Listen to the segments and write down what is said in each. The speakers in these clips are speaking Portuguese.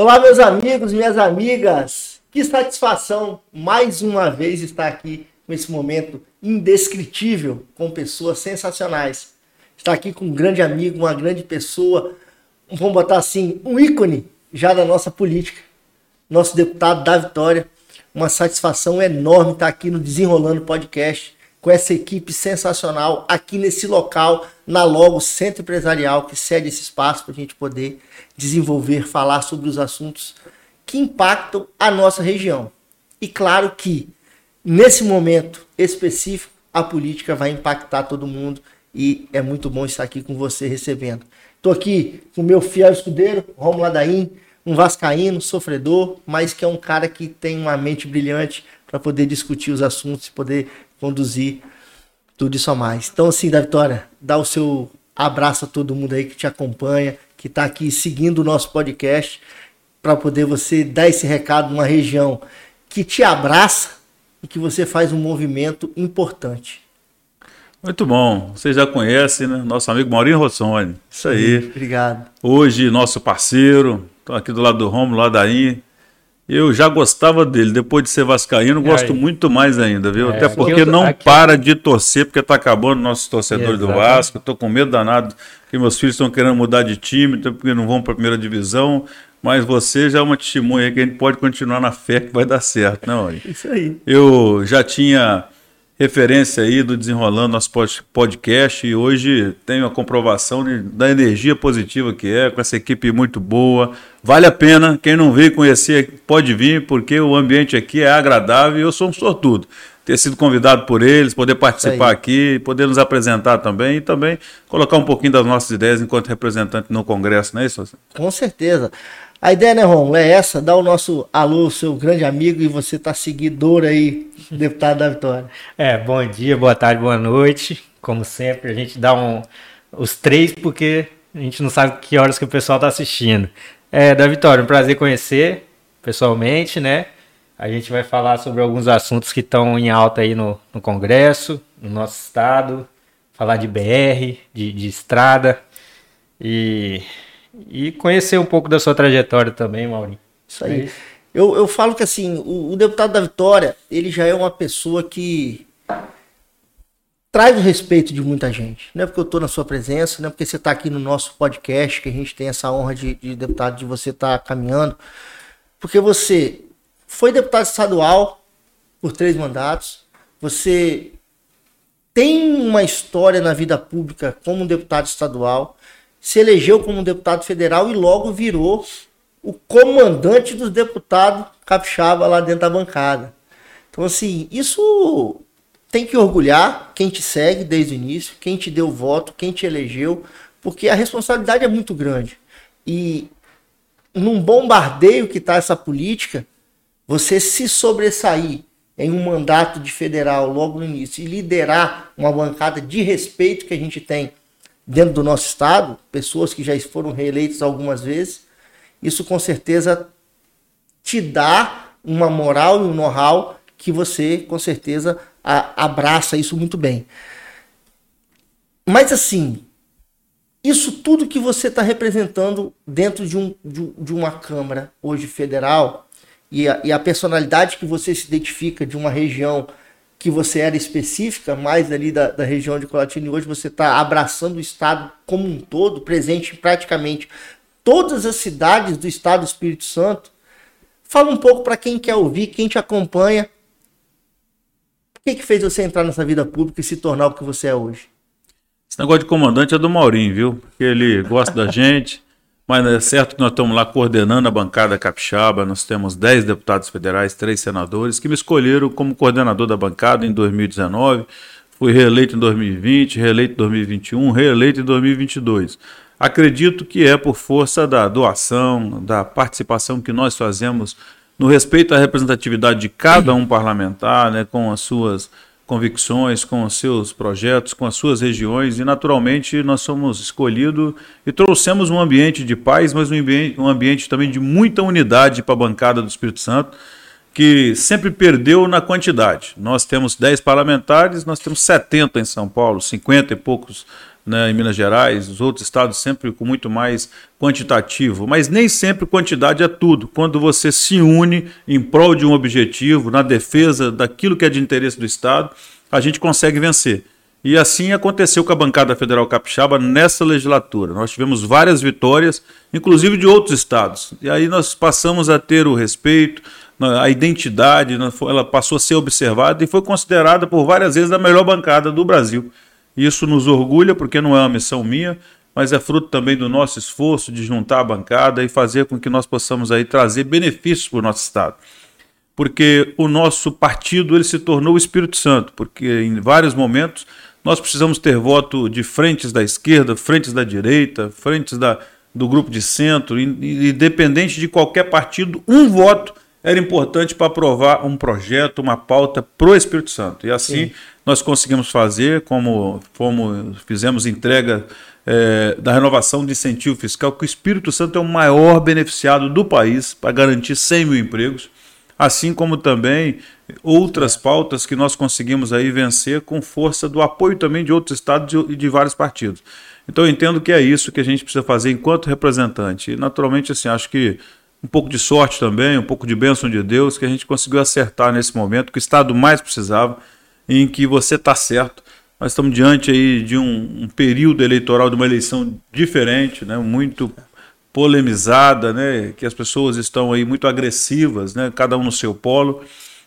Olá, meus amigos, minhas amigas. Que satisfação mais uma vez estar aqui com esse momento indescritível com pessoas sensacionais. Estar aqui com um grande amigo, uma grande pessoa, vamos botar assim, um ícone já da nossa política, nosso deputado da Vitória. Uma satisfação enorme estar aqui no Desenrolando Podcast com essa equipe sensacional aqui nesse local, na Logo Centro Empresarial, que cede esse espaço para a gente poder desenvolver, falar sobre os assuntos que impactam a nossa região. E claro que, nesse momento específico, a política vai impactar todo mundo e é muito bom estar aqui com você recebendo. Estou aqui com o meu fiel escudeiro, Romulo Ladaim, um vascaíno, sofredor, mas que é um cara que tem uma mente brilhante para poder discutir os assuntos e poder conduzir tudo isso a mais. Então, assim, da Vitória, dá o seu abraço a todo mundo aí que te acompanha, que está aqui seguindo o nosso podcast, para poder você dar esse recado numa região que te abraça e que você faz um movimento importante. Muito bom. Você já conhece, né? Nosso amigo Maurinho Rossoni. Isso aí. Obrigado. Hoje, nosso parceiro. Estou aqui do lado do Romulo, daí. Eu já gostava dele, depois de ser vascaíno, gosto muito mais ainda, viu? É, Até porque eu, não aqui... para de torcer, porque tá acabando nossos torcedores do Vasco. Estou com medo danado que meus filhos estão querendo mudar de time, porque não vão para a primeira divisão. Mas você já é uma testemunha que a gente pode continuar na fé que vai dar certo, não? Né, Isso aí. Eu já tinha referência aí do Desenrolando nosso podcast e hoje tenho a comprovação de, da energia positiva que é, com essa equipe muito boa. Vale a pena, quem não veio conhecer pode vir, porque o ambiente aqui é agradável e eu sou um sortudo. Ter sido convidado por eles, poder participar aqui, poder nos apresentar também e também colocar um pouquinho das nossas ideias enquanto representante no Congresso, não é isso? Com certeza. A ideia, né, Ron, é essa, dar o nosso alô, seu grande amigo, e você tá seguidor aí, deputado da Vitória. É, bom dia, boa tarde, boa noite. Como sempre, a gente dá um, os três, porque a gente não sabe que horas que o pessoal tá assistindo. É, da Vitória, um prazer conhecer pessoalmente, né? A gente vai falar sobre alguns assuntos que estão em alta aí no, no Congresso, no nosso estado, falar de BR, de, de estrada. E e conhecer um pouco da sua trajetória também, Maurinho. Isso aí. É eu, eu falo que assim, o, o, deputado da Vitória, ele já é uma pessoa que traz o respeito de muita gente. Não é porque eu estou na sua presença, não é porque você está aqui no nosso podcast, que a gente tem essa honra de, de deputado, de você estar tá caminhando. Porque você foi deputado estadual por três mandatos, você tem uma história na vida pública como deputado estadual, se elegeu como deputado federal e logo virou o comandante dos deputados capixaba lá dentro da bancada. Então, assim, isso tem que orgulhar quem te segue desde o início, quem te deu voto, quem te elegeu, porque a responsabilidade é muito grande. E num bombardeio que está essa política, você se sobressair em um mandato de federal logo no início e liderar uma bancada de respeito que a gente tem dentro do nosso estado, pessoas que já foram reeleitas algumas vezes, isso com certeza te dá uma moral e um know-how que você com certeza a, abraça isso muito bem. Mas assim, isso tudo que você está representando dentro de, um, de, de, uma Câmara hoje federal e a, e a personalidade que você se identifica de uma região que você era específica, mais ali da, da região de Colatina, e hoje você está abraçando o estado como um todo, presente em praticamente todas as cidades do estado do Espírito Santo. Fala um pouco para quem quer ouvir, quem te acompanha. O que, que fez você entrar nessa vida pública e se tornar o que você é hoje? Esse negócio de comandante é do Maurinho, viu? Porque ele gosta da gente. Mas é certo que nós estamos lá coordenando a bancada capixaba, nós temos 10 deputados federais, 3 senadores, que me escolheram como coordenador da bancada em 2019, fui reeleito em 2020, reeleito em 2021, reeleito em 2022. Acredito que é por força da doação, da participação que nós fazemos no respeito à representatividade de cada um parlamentar, né, com as suas convicções, com os seus projetos, com as suas regiões e naturalmente nós somos escolhidos e trouxemos um ambiente de paz, mas um ambiente, um ambiente também de muita unidade para a bancada do Espírito Santo, que sempre perdeu na quantidade. Nós temos 10 parlamentares, nós temos 70 em São Paulo, 50 e poucos né, em Minas Gerais, os outros estados sempre com muito mais quantitativo, mas nem sempre quantidade é tudo. Quando você se une em prol de um objetivo, na defesa daquilo que é de interesse do estado, a gente consegue vencer. E assim aconteceu com a bancada federal capixaba nessa legislatura. Nós tivemos várias vitórias, inclusive de outros estados. E aí nós passamos a ter o respeito, a identidade, ela passou a ser observada e foi considerada por várias vezes a melhor bancada do Brasil. Isso nos orgulha, porque não é uma missão minha, mas é fruto também do nosso esforço de juntar a bancada e fazer com que nós possamos aí trazer benefícios para o nosso Estado. Porque o nosso partido ele se tornou o Espírito Santo, porque em vários momentos nós precisamos ter voto de frentes da esquerda, frentes da direita, frentes da, do grupo de centro, independente de qualquer partido, um voto era importante para aprovar um projeto, uma pauta para o Espírito Santo. E assim Sim. Nós conseguimos fazer, como fomos, fizemos entrega é, da renovação de incentivo fiscal, que o Espírito Santo é o maior beneficiado do país para garantir 100 mil empregos, assim como também outras pautas que nós conseguimos aí vencer com força do apoio também de outros estados e de, vários partidos. Então eu entendo que é isso que a gente precisa fazer enquanto representante. E naturalmente, assim, acho que um pouco de sorte também, um pouco de bênção de Deus, que a gente conseguiu acertar nesse momento, que o Estado mais precisava, em que você está certo. Nós estamos diante aí de um, um, período eleitoral, de uma eleição diferente, né, muito polemizada, né, que as pessoas estão aí muito agressivas, né, cada um no seu polo.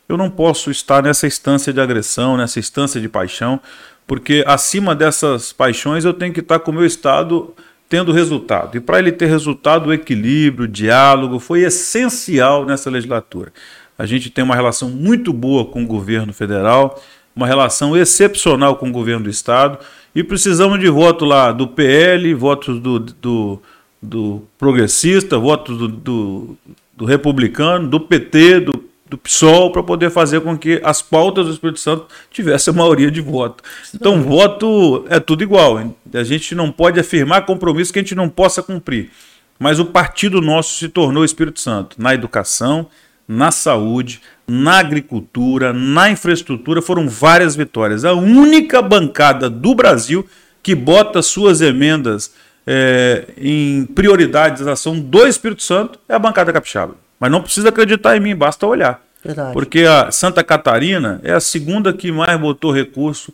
Eu não posso estar nessa instância de agressão, nessa instância de paixão, porque acima dessas paixões eu tenho que estar com o meu Estado tendo resultado. E para ele ter resultado, o equilíbrio, o diálogo foi essencial nessa legislatura. A gente tem uma relação muito boa com o governo federal, uma relação excepcional com o governo do estado e precisamos de voto lá do PL, votos do, do, do progressista, votos do, do, do republicano, do PT, do do PSOL para poder fazer com que as pautas do Espírito Santo tivessem a maioria de voto. Então, voto é tudo igual. A gente não pode afirmar compromisso que a gente não possa cumprir. Mas o partido nosso se tornou Espírito Santo na educação, na saúde, na agricultura, na infraestrutura. Foram várias vitórias. A única bancada do Brasil que bota suas emendas é, em prioridades da ação do Espírito Santo é a bancada capixaba. Mas não precisa acreditar em mim, basta olhar. Verdade. Porque a Santa Catarina é a segunda que mais botou recurso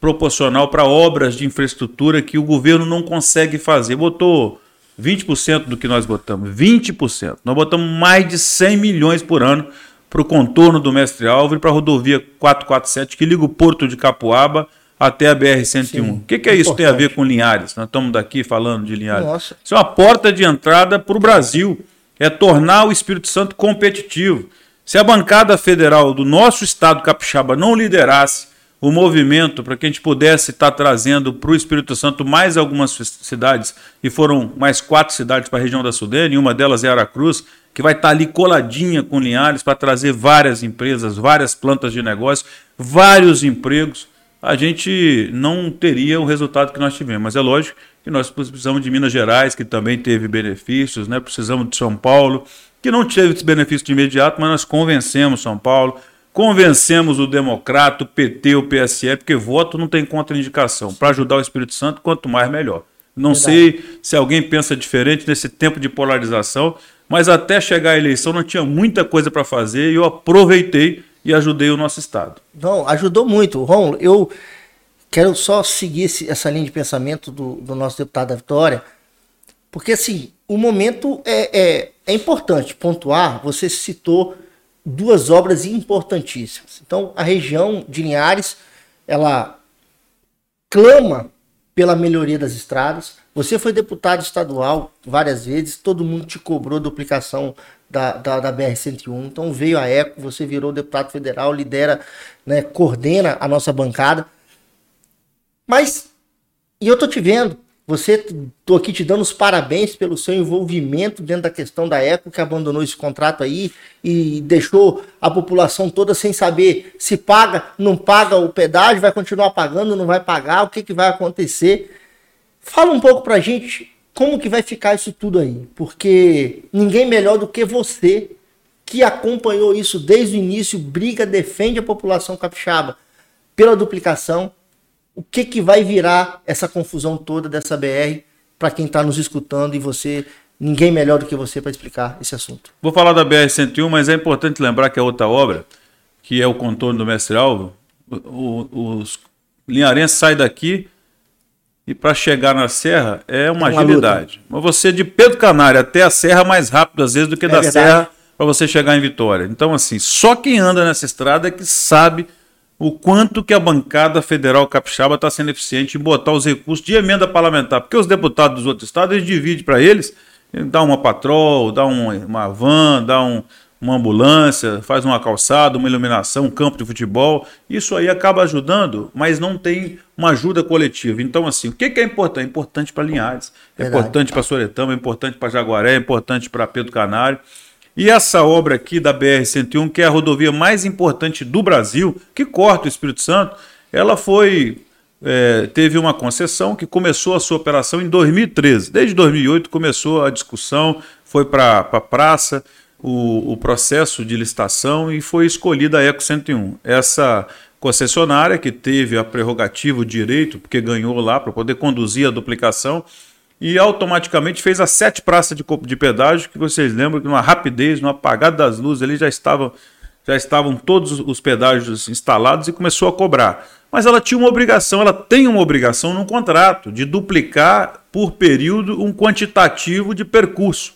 proporcional para obras de infraestrutura que o governo não consegue fazer. Botou 20% do que nós botamos, 20%. Nós botamos mais de 100 milhões por ano para o contorno do Mestre Álvaro e para a rodovia 447 que liga o Porto de Capuaba até a BR-101. O que, que é isso Importante. tem a ver com Linhares? Nós estamos daqui falando de Linhares. Nossa. Isso é uma porta de entrada para o Brasil é tornar o Espírito Santo competitivo. Se a bancada federal do nosso estado capixaba não liderasse o movimento para que a gente pudesse estar trazendo para o Espírito Santo mais algumas cidades, e foram mais quatro cidades para a região da Sudene, uma delas é Aracruz, que vai estar ali coladinha com Linhares para trazer várias empresas, várias plantas de negócio, vários empregos, a gente não teria o resultado que nós tivemos. Mas é lógico que nós precisamos de Minas Gerais, que também teve benefícios, né? precisamos de São Paulo, que não teve esse benefício de imediato, mas nós convencemos São Paulo, convencemos o Democrata, o PT, o PSL, porque voto não tem contraindicação. Para ajudar o Espírito Santo, quanto mais, melhor. Não Verdade. sei se alguém pensa diferente nesse tempo de polarização, mas até chegar a eleição não tinha muita coisa para fazer e eu aproveitei e ajudei o nosso Estado. Não, ajudou muito. Romulo, eu quero só seguir esse, essa linha de pensamento do, do, nosso deputado da Vitória, porque assim, o momento é, é, é importante pontuar, você citou duas obras importantíssimas. Então, a região de Linhares, ela clama pela melhoria das estradas. Você foi deputado estadual várias vezes, todo mundo te cobrou duplicação da, da, da BR-101. Então veio a ECO, você virou deputado federal, lidera, né, coordena a nossa bancada. Mas, e eu tô te vendo, você, tô aqui te dando os parabéns pelo seu envolvimento dentro da questão da Eco, que abandonou esse contrato aí e deixou a população toda sem saber se paga, não paga o pedágio, vai continuar pagando, não vai pagar, o que, que vai acontecer. Fala um pouco pra gente como que vai ficar isso tudo aí, porque ninguém melhor do que você que acompanhou isso desde o início, briga, defende a população capixaba pela duplicação, o que, que vai virar essa confusão toda dessa BR para quem está nos escutando e você, ninguém melhor do que você para explicar esse assunto. Vou falar da BR-101, mas é importante lembrar que a outra obra, que é o contorno do Mestre Alvo, os linharenses saem daqui e para chegar na serra é uma, uma agilidade. Luta. Mas você de Pedro Canário até a serra mais rápido às vezes do que é da verdade. serra para você chegar em Vitória. Então assim, só quem anda nessa estrada é que sabe o quanto que a bancada federal capixaba está sendo eficiente em botar os recursos de emenda parlamentar, porque os deputados dos outros estados eles dividem para eles, dá uma patrol, dá uma, uma van, dá um, uma ambulância, faz uma calçada, uma iluminação, um campo de futebol. Isso aí acaba ajudando, mas não tem uma ajuda coletiva. Então, assim, o que, que é importante? É importante para Linhares, é Verdade. importante para Soretama, é importante para Jaguaré, é importante para Pedro Canário. E essa obra aqui da BR-101, que é a rodovia mais importante do Brasil, que corta o Espírito Santo, ela foi é, teve uma concessão que começou a sua operação em 2013. Desde 2008 começou a discussão, foi para a pra praça o, o, processo de licitação e foi escolhida a Eco 101. Essa concessionária que teve a prerrogativa, o direito, porque ganhou lá para poder conduzir a duplicação, e automaticamente fez as sete praças de, de pedágio, que vocês lembram que numa rapidez, no apagado das luzes ali já estavam, já estavam todos os pedágios instalados e começou a cobrar. Mas ela tinha uma obrigação, ela tem uma obrigação no contrato de duplicar por período um quantitativo de percurso.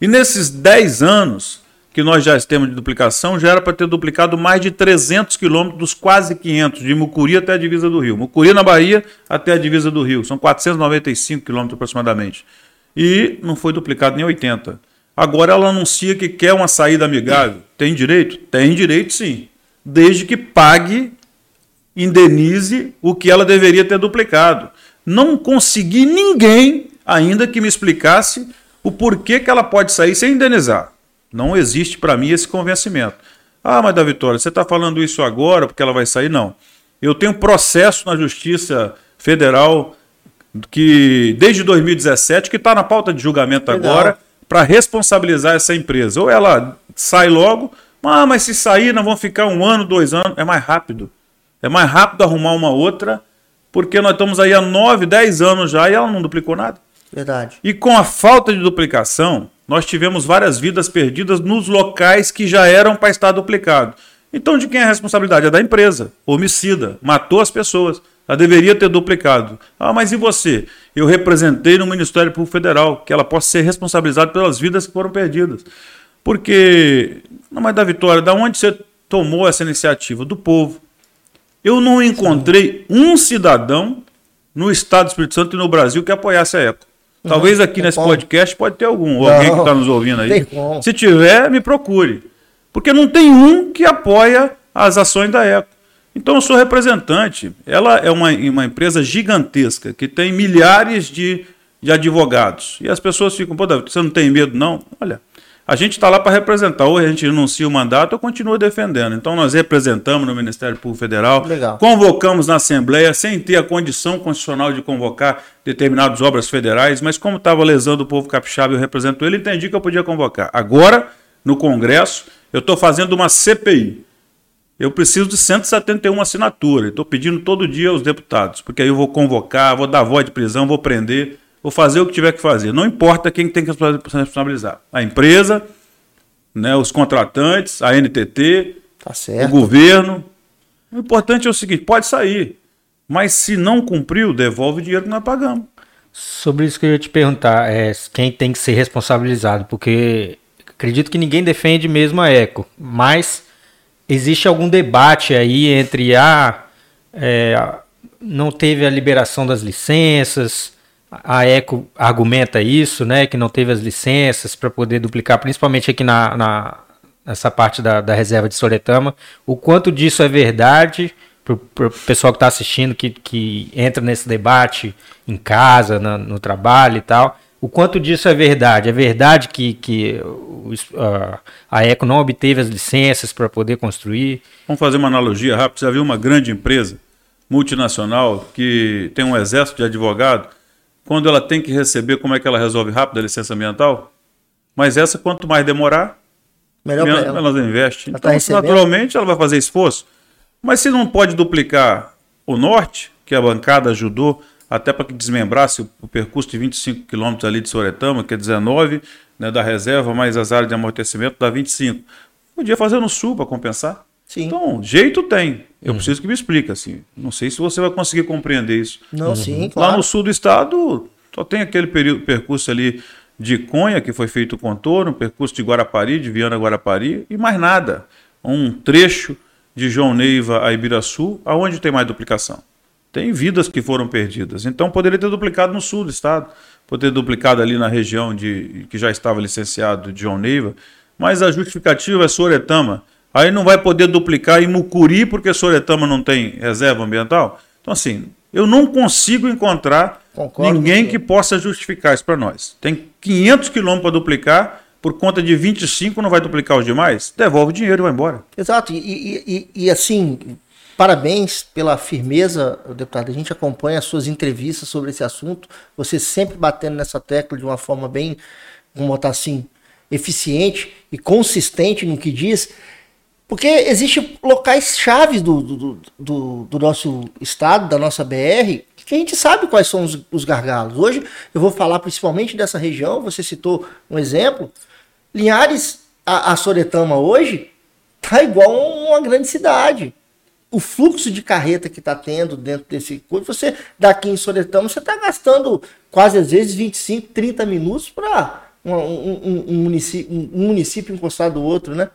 E nesses 10 anos, que nós já temos de duplicação, já era para ter duplicado mais de 300 quilômetros dos quase 500, de Mucuri até a divisa do Rio. Mucuri na Bahia até a divisa do Rio, são 495 quilômetros aproximadamente. E não foi duplicado nem 80. Agora ela anuncia que quer uma saída amigável. Tem direito? Tem direito sim. Desde que pague, indenize o que ela deveria ter duplicado. Não consegui ninguém ainda que me explicasse o porquê que ela pode sair sem indenizar. Não existe para mim esse convencimento. Ah, mas da Vitória, você está falando isso agora porque ela vai sair? Não. Eu tenho processo na Justiça Federal que desde 2017 que está na pauta de julgamento Legal. agora para responsabilizar essa empresa. Ou ela sai logo, ah, mas se sair, não vão ficar um ano, dois anos. É mais rápido. É mais rápido arrumar uma outra, porque nós estamos aí há nove, dez anos já e ela não duplicou nada. Verdade. E com a falta de duplicação, nós tivemos várias vidas perdidas nos locais que já eram para estar duplicado. Então, de quem é a responsabilidade? É da empresa, homicida, matou as pessoas. Ela deveria ter duplicado. Ah, mas e você? Eu representei no Ministério Público Federal que ela possa ser responsabilizada pelas vidas que foram perdidas. Porque, não, mas da Vitória, da onde você tomou essa iniciativa? Do povo. Eu não encontrei um cidadão no Estado do Espírito Santo e no Brasil que apoiasse a ECO. Talvez aqui nesse podcast pode ter algum, ou alguém que está nos ouvindo aí. Se tiver, me procure. Porque não tem um que apoia as ações da ECO. Então eu sou representante. Ela é uma, uma empresa gigantesca que tem milhares de, de advogados. E as pessoas ficam, pô, David, você não tem medo, não? Olha, a gente está lá para representar. Ou a gente renuncia o mandato ou continua defendendo. Então nós representamos no Ministério Público Federal, Legal. convocamos na Assembleia, sem ter a condição constitucional de convocar determinadas obras federais, mas como estava lesando o povo capixaba e eu represento ele, entendi que eu podia convocar. Agora, no Congresso, eu estou fazendo uma CPI. Eu preciso de 171 assinaturas. Estou pedindo todo dia aos deputados, porque aí eu vou convocar, vou dar voz de prisão, vou prender vou fazer o que tiver que fazer. Não importa quem tem que se responsabilizar. A empresa, né, os contratantes, a NTT, tá o governo. O importante é o seguinte: pode sair, mas se não cumpriu, devolve o dinheiro que nós pagamos. Sobre isso que eu ia te perguntar, é quem tem que ser responsabilizado, porque acredito que ninguém defende mesmo a Eco, mas existe algum debate aí entre a ah, é, não teve a liberação das licenças, a Eco argumenta isso, né, que não teve as licenças para poder duplicar, principalmente aqui na, na nessa parte da, da, reserva de Soletama. O quanto disso é verdade para o pessoal que está assistindo, que, que entra nesse debate em casa, na, no trabalho e tal. O quanto disso é verdade? É verdade que, que uh, a Eco não obteve as licenças para poder construir? Vamos fazer uma analogia rápida. Já viu uma grande empresa multinacional que tem um exército de advogados quando ela tem que receber, como é que ela resolve rápido a licença ambiental? Mas essa, quanto mais demorar, melhor menos ela. ela investe. Ela tá então, tá naturalmente, ela vai fazer esforço. Mas se não pode duplicar o norte, que a bancada ajudou até para que desmembrasse o, o percurso de 25 quilômetros ali de Soretama, que é 19 né, da reserva, mais as áreas de amortecimento dá 25. Podia fazer no sul para compensar. Sim. Então, jeito tem. Eu preciso que me explique assim. Não sei se você vai conseguir compreender isso. Não, sim, Lá claro. no sul do estado, só tem aquele período, percurso ali de Conha, que foi feito o contorno, percurso de Guarapari, de Viana Guarapari, e mais nada. Um trecho de João Neiva a Ibiraçu, aonde tem mais duplicação. Tem vidas que foram perdidas. Então poderia ter duplicado no sul do estado, poderia ter duplicado ali na região de que já estava licenciado de João Neiva, mas a justificativa é Soretama. Aí não vai poder duplicar em Mucuri porque Soretama não tem reserva ambiental. Então assim, eu não consigo encontrar Concordo ninguém que possa justificar isso para nós. Tem 500 quilômetros para duplicar, por conta de 25 não vai duplicar os demais? Devolve o dinheiro e vai embora. Exato, e, e- e- e, assim, parabéns pela firmeza, deputado. A gente acompanha as suas entrevistas sobre esse assunto, você sempre batendo nessa tecla de uma forma bem, vamos botar assim, eficiente e consistente no que diz. Porque existem locais chaves do, do, do, do nosso estado, da nossa BR, que a gente sabe quais são os, os gargalos. Hoje eu vou falar principalmente dessa região, você citou um exemplo. Linhares, a, a Soretama hoje, tá igual uma grande cidade. O fluxo de carreta que está tendo dentro desse coisa, você daqui em Soretama, você está gastando quase às vezes 25, 30 minutos para um, um- um município, um município encostado do outro, né?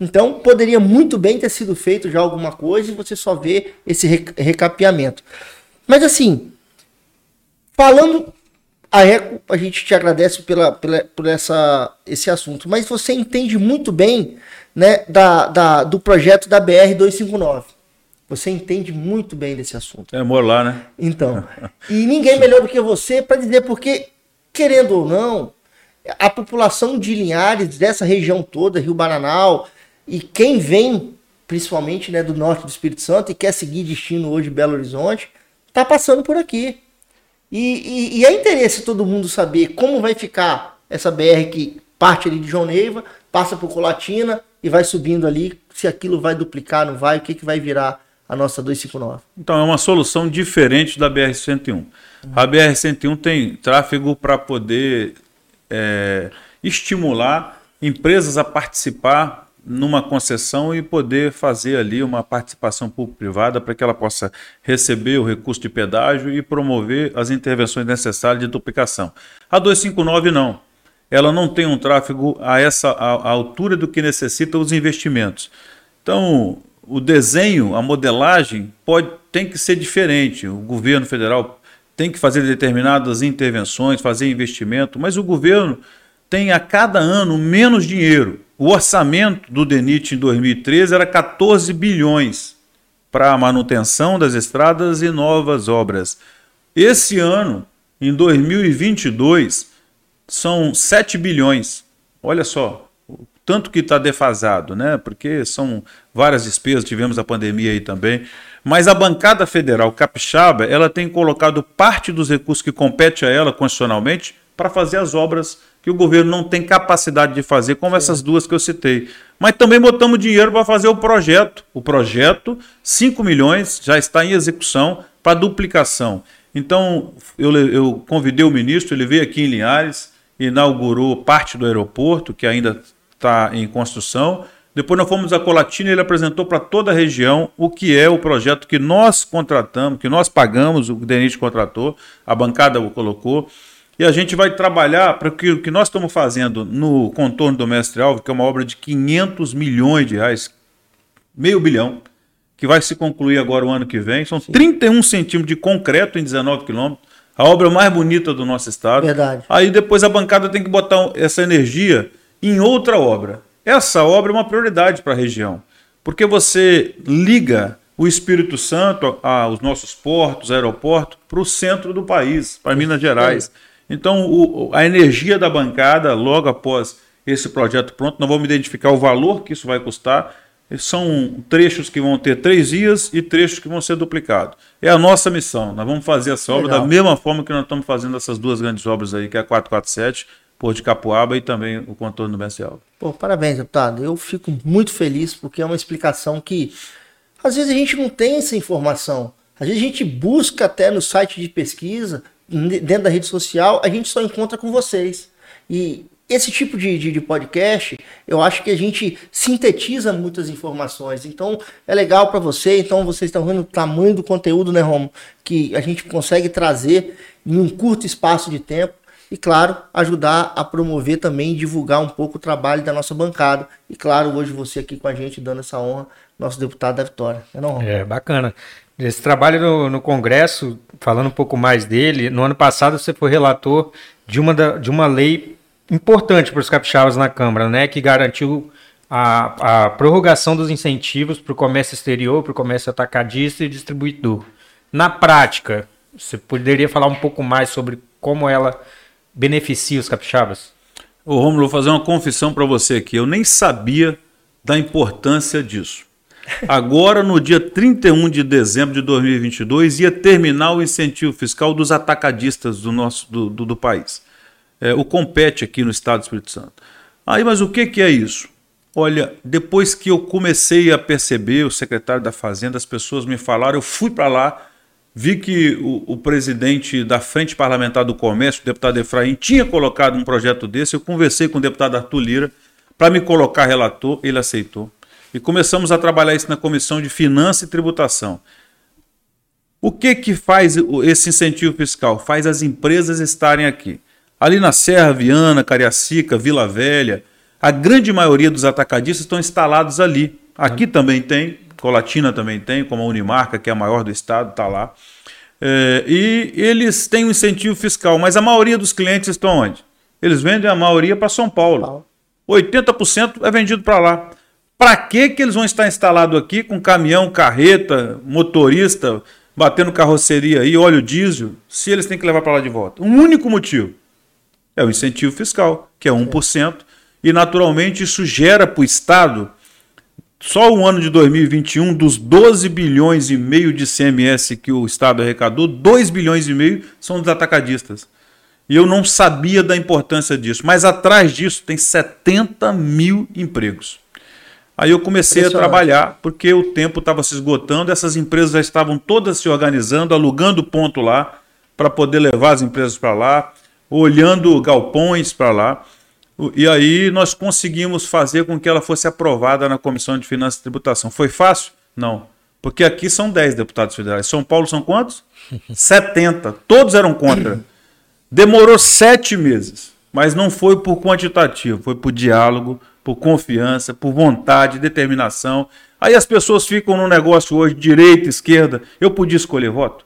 Então poderia muito bem ter sido feito já alguma coisa e você só vê esse re- recapeamento. Mas assim, falando a Eco, a gente te agradece pela, pela, por essa, esse assunto, mas você entende muito bem né, da, da- do projeto da BR-259. Você entende muito bem desse assunto. É, moro lá, né? Então, e ninguém melhor do que você para dizer porque, querendo ou não, a população de Linhares, dessa região toda, Rio Baranal, e quem vem, principalmente né, do norte do Espírito Santo e quer seguir destino hoje Belo Horizonte, está passando por aqui. E, e- e é interesse todo mundo saber como vai ficar essa BR que parte ali de João Neiva, passa por Colatina e vai subindo ali, se aquilo vai duplicar, não vai, o que, que vai virar a nossa 259. Então é uma solução diferente da BR-101. A BR-101 tem tráfego para poder é, estimular empresas a participar numa concessão e poder fazer ali uma participação público-privada para que ela possa receber o recurso de pedágio e promover as intervenções necessárias de duplicação. A 259 não. Ela não tem um tráfego a essa a, a altura do que necessita os investimentos. Então, o desenho, a modelagem pode tem que ser diferente. O governo federal tem que fazer determinadas intervenções, fazer investimento, mas o governo tem a cada ano menos dinheiro. O orçamento do DENIT em 2013 era 14 bilhões para a manutenção das estradas e novas obras. Esse ano, em 2022, são 7 bilhões. Olha só, tanto que está defasado, né? Porque são várias despesas, tivemos a pandemia aí também. Mas a bancada federal capixaba, ela tem colocado parte dos recursos que compete a ela constitucionalmente para fazer as obras que o governo não tem capacidade de fazer, como essas duas que eu citei. Mas também botamos dinheiro para fazer o projeto. O projeto, 5 milhões, já está em execução para duplicação. Então, eu, eu convidei o ministro, ele veio aqui em Linhares, inaugurou parte do aeroporto, que ainda está em construção. Depois nós fomos a Colatina e ele apresentou para toda a região o que é o projeto que nós contratamos, que nós pagamos, o DENIT contratou, a bancada o colocou. E a gente vai trabalhar para que o que nós estamos fazendo no contorno do Mestre Alves, que é uma obra de 500 milhões de reais, meio bilhão, que vai se concluir agora o ano que vem. São Sim. 31 centímetros de concreto em 19 quilômetros, a obra mais bonita do nosso estado. Verdade. Aí depois a bancada tem que botar essa energia em outra obra. Essa obra é uma prioridade para a região, porque você liga o Espírito Santo, aos nossos portos, aeroportos, para o centro do país, para Minas Gerais. Então, o, a energia da bancada, logo após esse projeto pronto, nós vamos identificar o valor que isso vai custar. São trechos que vão ter três dias e trechos que vão ser duplicados. É a nossa missão. Nós vamos fazer essa obra Legal. da mesma forma que nós estamos fazendo essas duas grandes obras aí, que é a 447, Porto de Capuaba e também o contorno do Mestre Alves. Pô, parabéns, deputado. Eu fico muito feliz porque é uma explicação que às vezes a gente não tem essa informação. Às vezes a gente busca até no site de pesquisa, dentro da rede social, a gente só encontra com vocês. E esse tipo de, de, de, podcast, eu acho que a gente sintetiza muitas informações. Então, é legal para você. Então, vocês estão vendo o tamanho do conteúdo, né, Romo? Que a gente consegue trazer em um curto espaço de tempo. E, claro, ajudar a promover também divulgar um pouco o trabalho da nossa bancada. E, claro, hoje você aqui com a gente, dando essa honra, nosso deputado da Vitória. É, não, Romo? é bacana. Esse trabalho no, no, Congresso, falando um pouco mais dele, no ano passado você foi relator de uma, da, de uma lei importante para os capixabas na Câmara, né, que garantiu a, a prorrogação dos incentivos para o comércio exterior, para o comércio atacadista e distribuidor. Na prática, você poderia falar um pouco mais sobre como ela beneficia os capixabas? Ô Romulo, vou fazer uma confissão para você aqui. Eu nem sabia da importância disso. Agora, no dia 31 de dezembro de 2022, ia terminar o incentivo fiscal dos atacadistas do nosso do, do, do país é, o compete aqui no Estado do Espírito Santo. Aí, mas o que, que é isso? Olha, depois que eu comecei a perceber, o secretário da Fazenda, as pessoas me falaram, eu fui para lá, vi que o, o, presidente da Frente Parlamentar do Comércio, o deputado Efraim, tinha colocado um projeto desse. Eu conversei com o deputado Arthur Lira para me colocar relator, ele aceitou. E começamos a trabalhar isso na Comissão de Finanças e Tributação. O que, que faz esse incentivo fiscal? Faz as empresas estarem aqui. Ali na Serra, Viana, Cariacica, Vila Velha, a grande maioria dos atacadistas estão instalados ali. Aqui também tem, Colatina também tem, como a Unimarca, que é a maior do estado, está lá. É, e eles têm um incentivo fiscal, mas a maioria dos clientes estão onde? Eles vendem a maioria para São Paulo. 80% é vendido para lá. Para que, que eles vão estar instalados aqui com caminhão, carreta, motorista, batendo carroceria aí, óleo diesel, se eles têm que levar para lá de volta? Um único motivo é o incentivo fiscal, que é 1%, e naturalmente isso gera para o Estado, só o ano de 2021, dos 12 bilhões e meio de CMS que o Estado arrecadou, 2 bilhões e meio são dos atacadistas. E eu não sabia da importância disso, mas atrás disso tem 70 mil empregos. Aí eu comecei a trabalhar, porque o tempo estava se esgotando, essas empresas já estavam todas se organizando, alugando ponto lá, para poder levar as empresas para lá olhando galpões para lá. E aí nós conseguimos fazer com que ela fosse aprovada na Comissão de Finanças e Tributação. Foi fácil? Não. Porque aqui são 10 deputados federais. São Paulo são quantos? 70. Todos eram contra. Demorou sete meses. Mas não foi por quantitativo, foi por diálogo, por confiança, por vontade, determinação. Aí as pessoas ficam no negócio hoje, direita, esquerda. Eu podia escolher voto?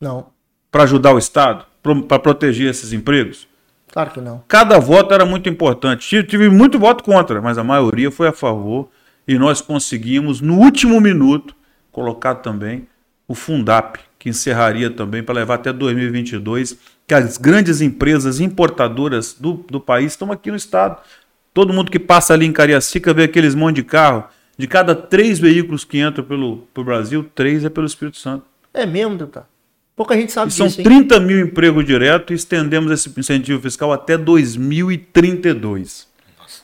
Não. Para ajudar o Estado? para proteger esses empregos? Claro que não. Cada voto era muito importante. Tive, tive muito voto contra, mas a maioria foi a favor. E nós conseguimos, no último minuto, colocar também o Fundap, que encerraria também para levar até 2022, que as grandes empresas importadoras do, do país estão aqui no estado. Todo mundo que passa ali em Cariacica vê aqueles monte de carro. De cada três veículos que entram pelo, pelo Brasil, três é pelo Espírito Santo. É mesmo, deputado? Pouca gente sabe e disso. São 30 hein? mil empregos diretos e estendemos esse incentivo fiscal até 2032. Nossa.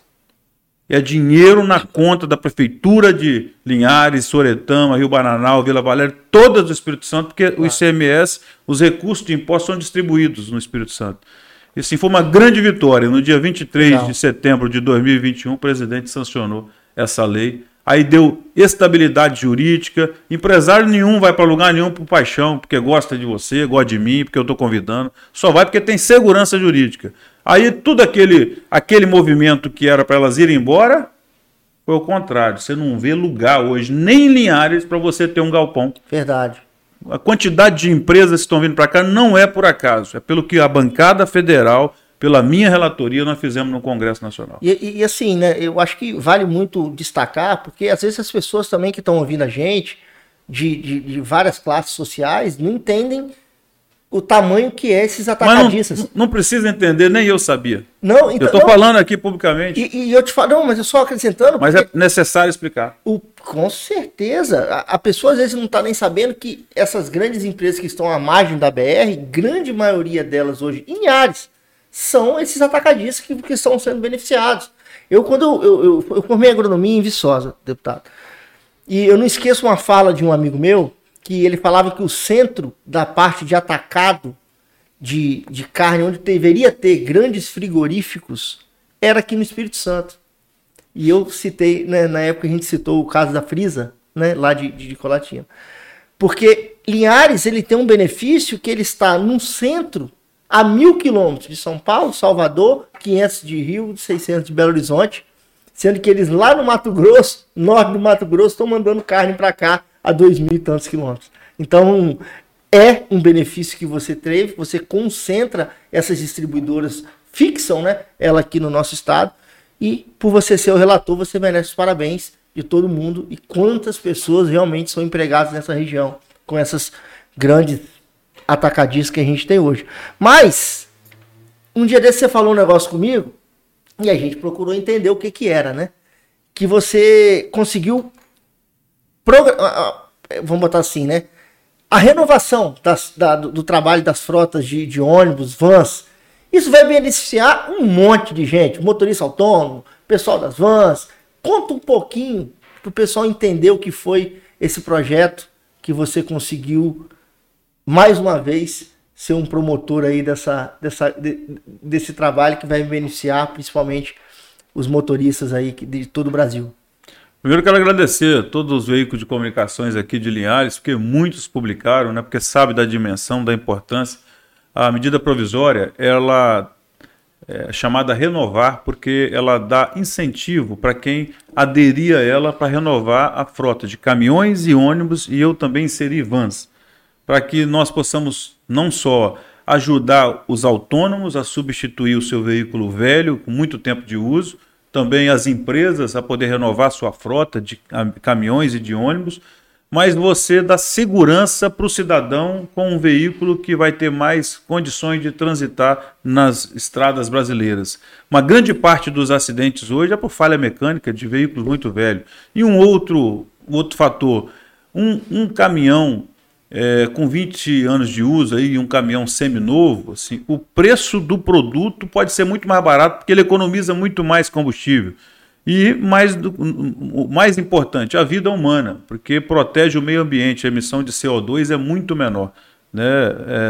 É dinheiro na conta da Prefeitura de Linhares, Soretama, Rio Bananal, Vila Valéria, todas do Espírito Santo, porque claro. o ICMS, os recursos de impostos são distribuídos no Espírito Santo. E sim, foi uma grande vitória. No dia 23 Legal. de setembro de 2021, o presidente sancionou essa lei aí deu estabilidade jurídica. Empresário nenhum vai para lugar nenhum por paixão, porque gosta de você, gosta de mim, porque eu estou convidando. Só vai porque tem segurança jurídica. Aí tudo aquele, aquele movimento que era para elas irem embora, foi o contrário. Você não vê lugar hoje, nem em Linhares, para você ter um galpão. Verdade. A quantidade de empresas que estão vindo para cá não é por acaso, é pelo que a bancada federal pela minha relatoria, nós fizemos no Congresso Nacional. E, e, assim, né, eu acho que vale muito destacar, porque às vezes as pessoas também que estão ouvindo a gente, de, de, de, várias classes sociais, não entendem o tamanho que é esses atacadistas. Não, não, precisa entender, nem eu sabia. Não, então, eu estou falando aqui publicamente. E, e, eu te falo, não, mas eu só acrescentando. Mas é necessário explicar. O, com certeza. A, a pessoa às vezes não está nem sabendo que essas grandes empresas que estão à margem da BR, grande maioria delas hoje, em Ares, são esses atacadistas que, que estão sendo beneficiados. Eu, quando eu, eu, eu, eu formei agronomia em Viçosa, deputado, e eu não esqueço uma fala de um amigo meu, que ele falava que o centro da parte de atacado de, de carne, onde deveria ter grandes frigoríficos, era aqui no Espírito Santo. E eu citei, né, na época a gente citou o caso da Frisa, né, lá de, de, de Colatina. Porque Linhares ele tem um benefício que ele está num centro a mil quilômetros de São Paulo, Salvador, 500 de Rio, 600 de Belo Horizonte, sendo que eles lá no Mato Grosso, norte do Mato Grosso, estão mandando carne para cá a dois mil e tantos quilômetros. Então é um benefício que você teve, você concentra essas distribuidoras, fixam, né, ela aqui no nosso estado e por você ser o relator, você merece os parabéns de todo mundo e quantas pessoas realmente são empregadas nessa região com essas grandes atacadistas que a gente tem hoje. Mas, um dia desse você falou um negócio comigo e a gente procurou entender o que que era, né? Que você conseguiu. Vamos botar assim, né? A renovação das, da, do, trabalho das frotas de, de ônibus, vans, isso vai beneficiar um monte de gente, motorista autônomo, pessoal das vans. Conta um pouquinho para o pessoal entender o que foi esse projeto que você conseguiu mais uma vez ser um promotor aí dessa, dessa, de, desse trabalho que vai beneficiar principalmente os motoristas aí de todo o Brasil. Primeiro quero agradecer a todos os veículos de comunicações aqui de Linhares, porque muitos publicaram, né, porque sabe da dimensão, da importância. A medida provisória, ela é chamada Renovar, porque ela dá incentivo para quem aderir a ela para renovar a frota de caminhões e ônibus, e eu também inseri vans para que nós possamos não só ajudar os autônomos a substituir o seu veículo velho com muito tempo de uso, também as empresas a poder renovar sua frota de caminhões e de ônibus, mas você dá segurança para o cidadão com um veículo que vai ter mais condições de transitar nas estradas brasileiras. Uma grande parte dos acidentes hoje é por falha mecânica de veículos muito velhos. E um outro, outro fator, um, um caminhão é, com 20 anos de uso aí, um caminhão semi-novo, assim, o preço do produto pode ser muito mais barato porque ele economiza muito mais combustível. E mais do, o mais importante, a vida humana, porque protege o meio ambiente, a emissão de CO2 é muito menor. Né?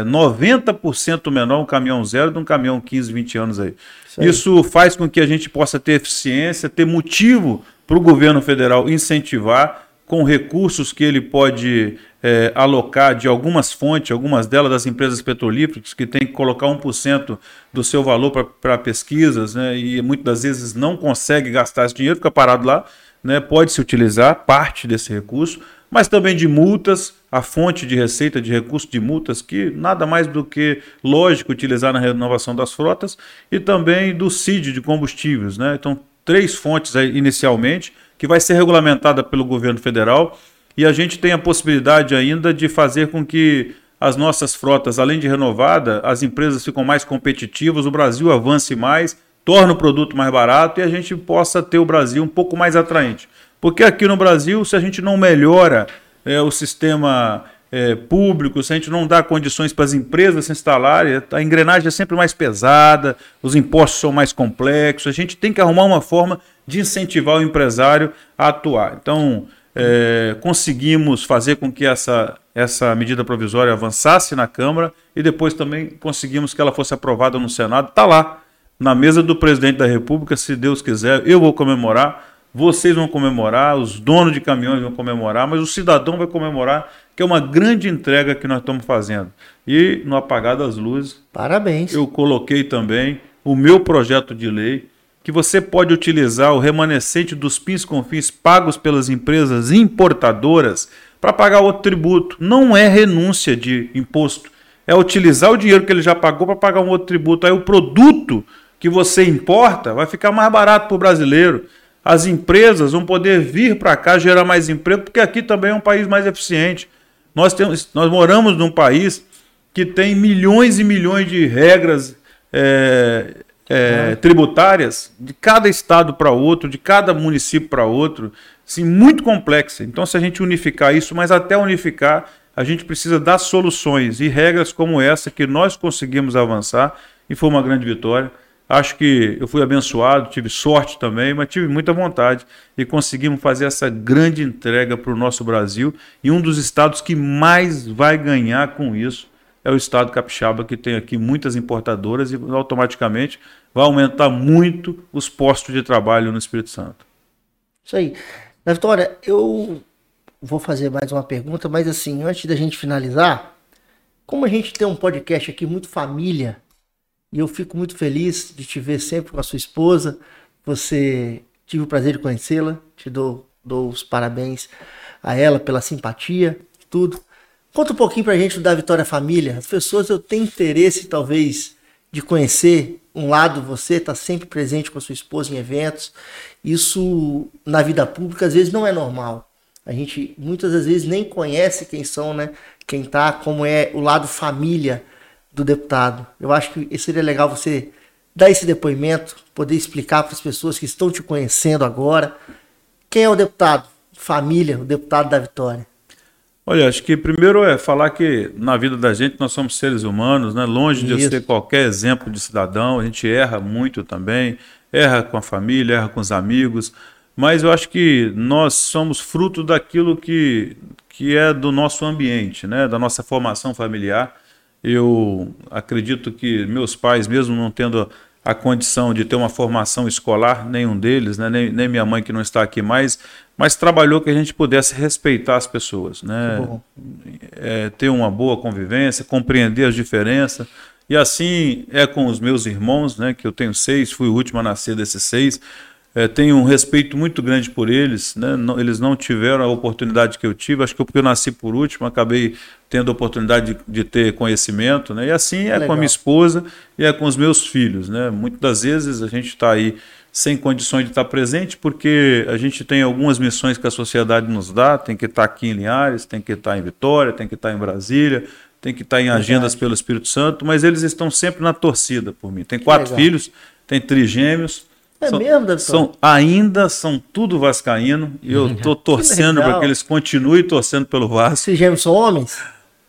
É 90% menor um caminhão zero de um caminhão 15, 20 anos aí. aí. Isso faz com que a gente possa ter eficiência, ter motivo para o governo federal incentivar com recursos que ele pode é, alocar de algumas fontes, algumas delas das empresas petrolíferas, que tem que colocar 1% do seu valor para pesquisas, né, e muitas das vezes não consegue gastar esse dinheiro, fica parado lá, né, pode-se utilizar parte desse recurso, mas também de multas, a fonte de receita de recurso de multas, que nada mais do que lógico utilizar na renovação das frotas, e também do CID de combustíveis. Né? Então, três fontes inicialmente, que vai ser regulamentada pelo governo federal e a gente tem a possibilidade ainda de fazer com que as nossas frotas, além de renovada, as empresas ficam mais competitivas, o Brasil avance mais, torna o produto mais barato e a gente possa ter o Brasil um pouco mais atraente. Porque aqui no Brasil, se a gente não melhora é, o sistema é, público, se a gente não dá condições para as empresas se instalarem, a engrenagem é sempre mais pesada, os impostos são mais complexos, a gente tem que arrumar uma forma de incentivar o empresário a atuar. Então, é, conseguimos fazer com que essa, essa medida provisória avançasse na Câmara e depois também conseguimos que ela fosse aprovada no Senado. Está lá, na mesa do presidente da República, se Deus quiser, eu vou comemorar, vocês vão comemorar, os donos de caminhões vão comemorar, mas o cidadão vai comemorar, que é uma grande entrega que nós estamos fazendo. E no apagar das luzes, parabéns. Eu coloquei também o meu projeto de lei que você pode utilizar o remanescente dos PIS confins pagos pelas empresas importadoras para pagar outro tributo. Não é renúncia de imposto, é utilizar o dinheiro que ele já pagou para pagar um outro tributo. Aí o produto que você importa vai ficar mais barato para o brasileiro. As empresas vão poder vir para cá gerar mais emprego, porque aqui também é um país mais eficiente. Nós, temos, nós moramos num país que tem milhões e milhões de regras é, é, tributárias de cada estado para outro, de cada município para outro, assim, muito complexa. Então, se a gente unificar isso, mas até unificar, a gente precisa dar soluções e regras como essa que nós conseguimos avançar e foi uma grande vitória. Acho que eu fui abençoado, tive sorte também, mas tive muita vontade e conseguimos fazer essa grande entrega para o nosso Brasil. E um dos estados que mais vai ganhar com isso é o estado capixaba, que tem aqui muitas importadoras e automaticamente vai aumentar muito os postos de trabalho no Espírito Santo. Isso aí. Na Vitória, eu vou fazer mais uma pergunta, mas assim, antes da gente finalizar, como a gente tem um podcast aqui muito família, e eu fico muito feliz de te ver sempre com a sua esposa. Você tive o prazer de conhecê-la. Te dou, dou os parabéns a ela pela simpatia, tudo. Conta um pouquinho pra gente da Vitória Família. As pessoas eu tenho interesse, talvez, de conhecer um lado você está sempre presente com a sua esposa em eventos. Isso na vida pública às vezes não é normal. A gente muitas das vezes nem conhece quem são, né? Quem tá, como é o lado família do deputado. Eu acho que seria legal você dar esse depoimento, poder explicar para as pessoas que estão te conhecendo agora quem é o deputado, família, o deputado da Vitória. Olha, acho que primeiro é falar que na vida da gente nós somos seres humanos, né? Longe Isso. de eu ser qualquer exemplo de cidadão, a gente erra muito também, erra com a família, erra com os amigos, mas eu acho que nós somos fruto daquilo que, que é do nosso ambiente, né? Da nossa formação familiar. Eu acredito que meus pais, mesmo não tendo a condição de ter uma formação escolar, nenhum deles, né? nem, nem minha mãe que não está aqui mais, mas trabalhou que a gente pudesse respeitar as pessoas, né? É, ter uma boa convivência, compreender as diferenças. E assim é com os meus irmãos, né? Que eu tenho seis, fui o último a nascer desses seis. É, tenho um respeito muito grande por eles, né? não, eles não tiveram a oportunidade que eu tive, acho que porque eu nasci por último, acabei tendo a oportunidade de, de ter conhecimento, né? e assim é com a minha esposa e é com os meus filhos. Né? Muitas das vezes a gente está aí sem condições de estar presente, porque a gente tem algumas missões que a sociedade nos dá, tem que estar aqui em Linhares, tem que estar em Vitória, tem que estar em Brasília, tem que estar em agendas Verdade. pelo Espírito Santo, mas eles estão sempre na torcida por mim. Tem quatro filhos, tem trigêmeos, é são, mesmo, David? São, ainda são tudo vascaíno e eu estou torcendo para que eles continuem torcendo pelo Vasco. Esses gêmeos são homens?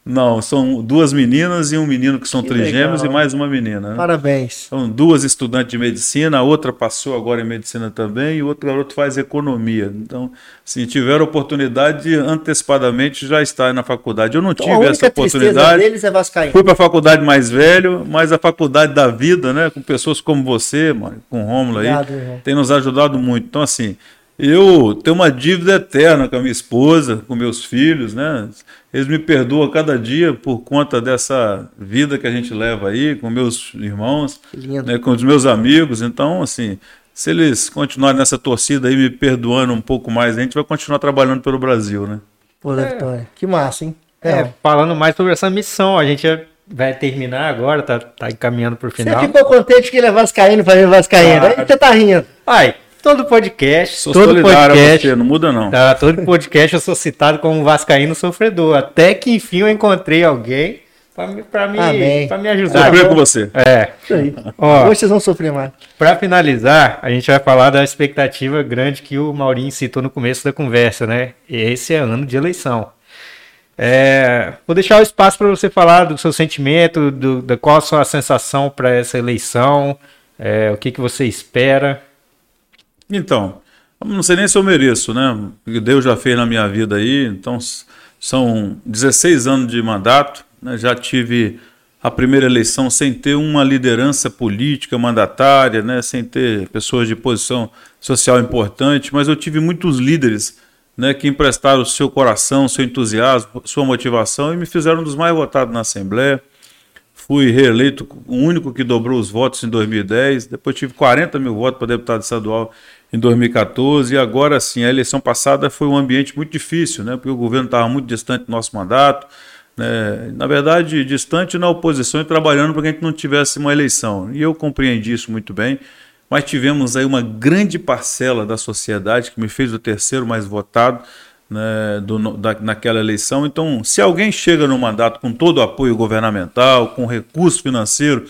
Não, são duas meninas e um menino que são que trigêmeos legal. e mais uma menina. Né? Parabéns. São duas estudantes de medicina, a outra passou agora em medicina também e o outro garoto faz economia. Então, se tiver oportunidade, antecipadamente já está na faculdade. Eu não então, tive essa oportunidade. deles é vascaíno. Fui para a faculdade mais velho, mas a faculdade da vida, né, com pessoas como você, com o Rômulo aí, Obrigado, tem nos ajudado muito. Então, assim, eu tenho uma dívida eterna com a minha esposa, com meus filhos, né? Eles me perdoam cada dia por conta dessa vida que a gente leva aí, com meus irmãos, né, com os meus amigos. Então, assim, se eles continuarem nessa torcida aí, me perdoando um pouco mais, a gente vai continuar trabalhando pelo Brasil, né? Pô, é. que massa, hein? É, é, falando mais sobre essa missão, a gente vai terminar agora, tá, tá encaminhando pro final. Você ficou contente que ele é vascaíno pra ver vascaíno, ah, aí você tá rindo. Ai, todo podcast, sou todo podcast, você, não muda não. Tá, todo podcast eu sou citado como vascaíno sofredor, até que enfim eu encontrei alguém para me, pra me, pra me ajudar. Sofrer com você. É. Isso aí. Ó, Hoje vocês vão sofrer mais. Para finalizar, a gente vai falar da expectativa grande que o Maurinho citou no começo da conversa, né? Esse é ano de eleição. É, vou deixar o espaço para você falar do seu sentimento, do, da qual a sua sensação para essa eleição, é, o que, que você espera. Então, não sei nem se eu mereço, né? Porque Deus já fez na minha vida aí. Então, são 16 anos de mandato. Né? Já tive a primeira eleição sem ter uma liderança política mandatária, né? sem ter pessoas de posição social importante, mas eu tive muitos líderes né, que emprestaram o seu coração, seu entusiasmo, sua motivação e me fizeram um dos mais votados na Assembleia. Fui reeleito o único que dobrou os votos em 2010. Depois tive 40 mil votos para deputado estadual em 2014 e agora sim, a eleição passada foi um ambiente muito difícil, né? Porque o governo estava muito distante do nosso mandato, né? na verdade, distante na oposição e trabalhando para que a gente não tivesse uma eleição. E eu compreendi isso muito bem, mas tivemos aí uma grande parcela da sociedade que me fez o terceiro mais votado né, do, da, naquela eleição. Então, se alguém chega no mandato com todo o apoio governamental, com recurso financeiro,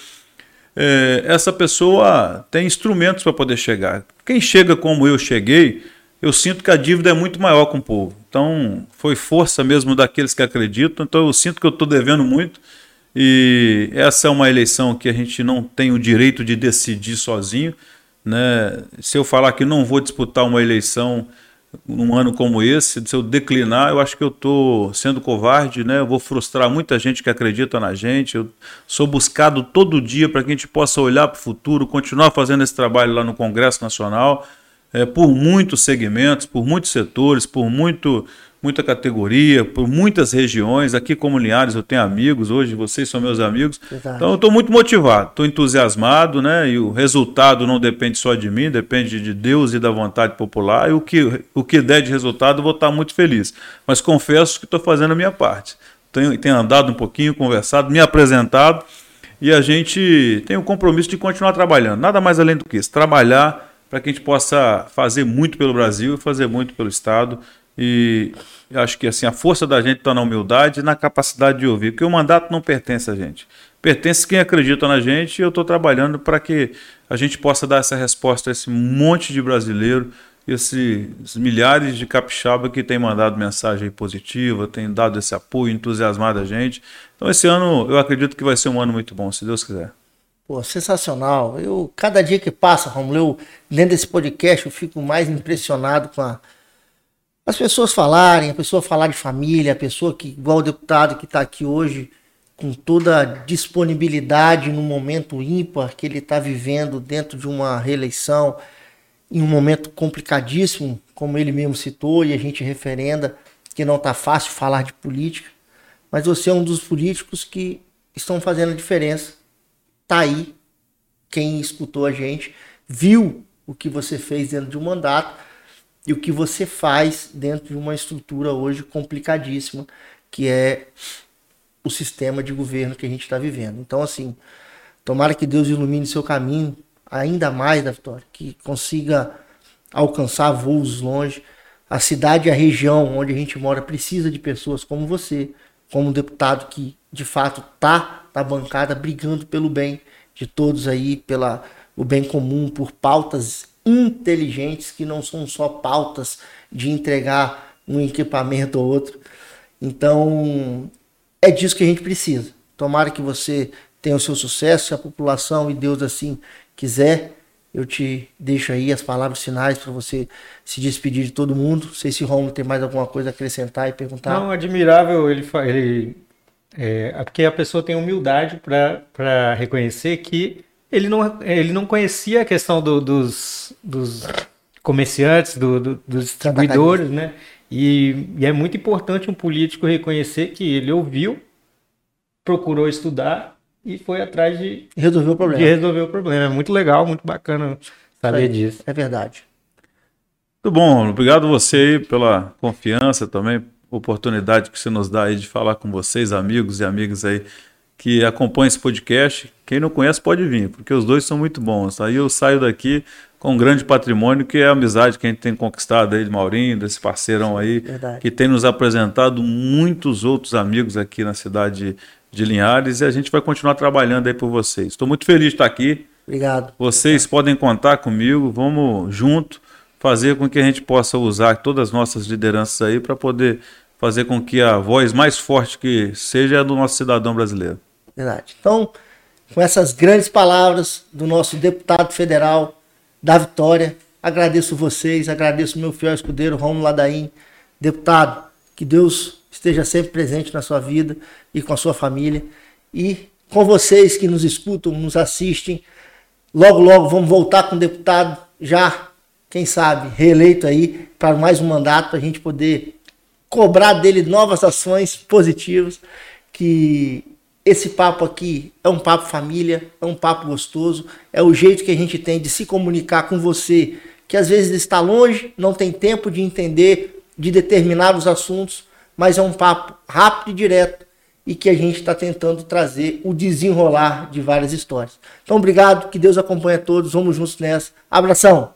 é, essa pessoa tem instrumentos para poder chegar. Quem chega como eu cheguei, eu sinto que a dívida é muito maior com o povo. Então, foi força mesmo daqueles que acreditam. Então, eu sinto que eu estou devendo muito E essa é uma eleição que a gente não tem o direito de decidir sozinho. Né? Se eu falar que não vou disputar uma eleição num ano como esse, se eu declinar, eu acho que eu estou sendo covarde, né? Eu vou frustrar muita gente que acredita na gente. Eu sou buscado todo dia para que a gente possa olhar para o futuro, continuar fazendo esse trabalho lá no Congresso Nacional, é, por muitos segmentos, por muitos setores, por muito muita categoria, por muitas regiões. Aqui, como Linhares, eu tenho amigos, hoje vocês são meus amigos. Verdade. Então, eu estou muito motivado, estou entusiasmado, né? E o resultado não depende só de mim, depende de Deus e da vontade popular. E o que, o que der de resultado, eu vou estar muito feliz. Mas confesso que estou fazendo a minha parte. Tenho, tenho andado um pouquinho, conversado, me apresentado. E a gente tem o compromisso de continuar trabalhando. Nada mais além do que isso, trabalhar para que a gente possa fazer muito pelo Brasil e fazer muito pelo Estado e acho que assim a força da gente está na humildade e na capacidade de ouvir, porque o mandato não pertence a gente. Pertence quem acredita na gente e eu estou trabalhando para que a gente possa dar essa resposta a esse monte de brasileiro, esses milhares de capixaba que têm mandado mensagem positiva, têm dado esse apoio, entusiasmado a gente. Então esse ano eu acredito que vai ser um ano muito bom, se Deus quiser. Pô, sensacional. Eu, cada dia que passa, Romulo, eu, dentro desse podcast, eu fico mais impressionado com a, as pessoas falarem, a pessoa falar de família, a pessoa que, igual o deputado que está aqui hoje, com toda a disponibilidade no momento ímpar que ele está vivendo dentro de uma reeleição, em um momento complicadíssimo, como ele mesmo citou, e a gente referenda que não está fácil falar de política, mas você é um dos políticos que estão fazendo a diferença. Tá aí, quem escutou a gente, viu o que você fez dentro de um mandato e o que você faz dentro de uma estrutura hoje complicadíssima, que é o sistema de governo que a gente está vivendo. Então, assim, tomara que Deus ilumine seu caminho ainda mais da vitória, que consiga alcançar voos longe. A cidade e a região onde a gente mora precisa de pessoas como você, como deputado que de fato tá na bancada brigando pelo bem de todos aí, pela o bem comum, por pautas inteligentes que não são só pautas de entregar um equipamento ou outro. Então, é disso que a gente precisa. Tomara que você tenha o seu sucesso, se a população e Deus assim quiser. Eu te deixo aí as palavras finais para você se despedir de todo mundo. Não sei se Romulo tem mais alguma coisa a acrescentar e perguntar. Não, admirável ele, ele é, porque a pessoa tem humildade para reconhecer que ele não, ele não conhecia a questão do, dos, dos comerciantes, do, do, dos distribuidores, né? E, e, é muito importante um político reconhecer que ele ouviu, procurou estudar e foi atrás de resolver o problema. De resolver o problema. É muito legal, muito bacana saber é, disso. É verdade. Muito bom, obrigado você pela confiança também, oportunidade que você nos dá aí de falar com vocês, amigos e amigas aí que acompanha esse podcast. Quem não conhece pode vir, porque os dois são muito bons. Aí eu saio daqui com um grande patrimônio, que é a amizade que a gente tem conquistado aí de Maurinho, desse parceirão aí, Verdade. que tem nos apresentado muitos outros amigos aqui na cidade de Linhares e a gente vai continuar trabalhando aí por vocês. Estou muito feliz de estar aqui. Obrigado. Vocês Obrigado. podem contar comigo, vamos junto fazer com que a gente possa usar todas as nossas lideranças aí para poder fazer com que a voz mais forte que seja a do nosso cidadão brasileiro. Verdade. Então, com essas grandes palavras do nosso deputado federal da Vitória, agradeço vocês, agradeço meu fiel escudeiro Romulo Ladaim. Deputado, que Deus esteja sempre presente na sua vida e com a sua família. E com vocês que nos escutam, nos assistem. Logo, logo vamos voltar com o deputado já, quem sabe, reeleito aí para mais um mandato, para a gente poder cobrar dele novas ações positivas que esse papo aqui é um papo família, é um papo gostoso, é o jeito que a gente tem de se comunicar com você, que às vezes está longe, não tem tempo de entender de determinados assuntos, mas é um papo rápido e direto e que a gente está tentando trazer o desenrolar de várias histórias. Então, obrigado, que Deus acompanhe a todos, vamos juntos nessa. Abração!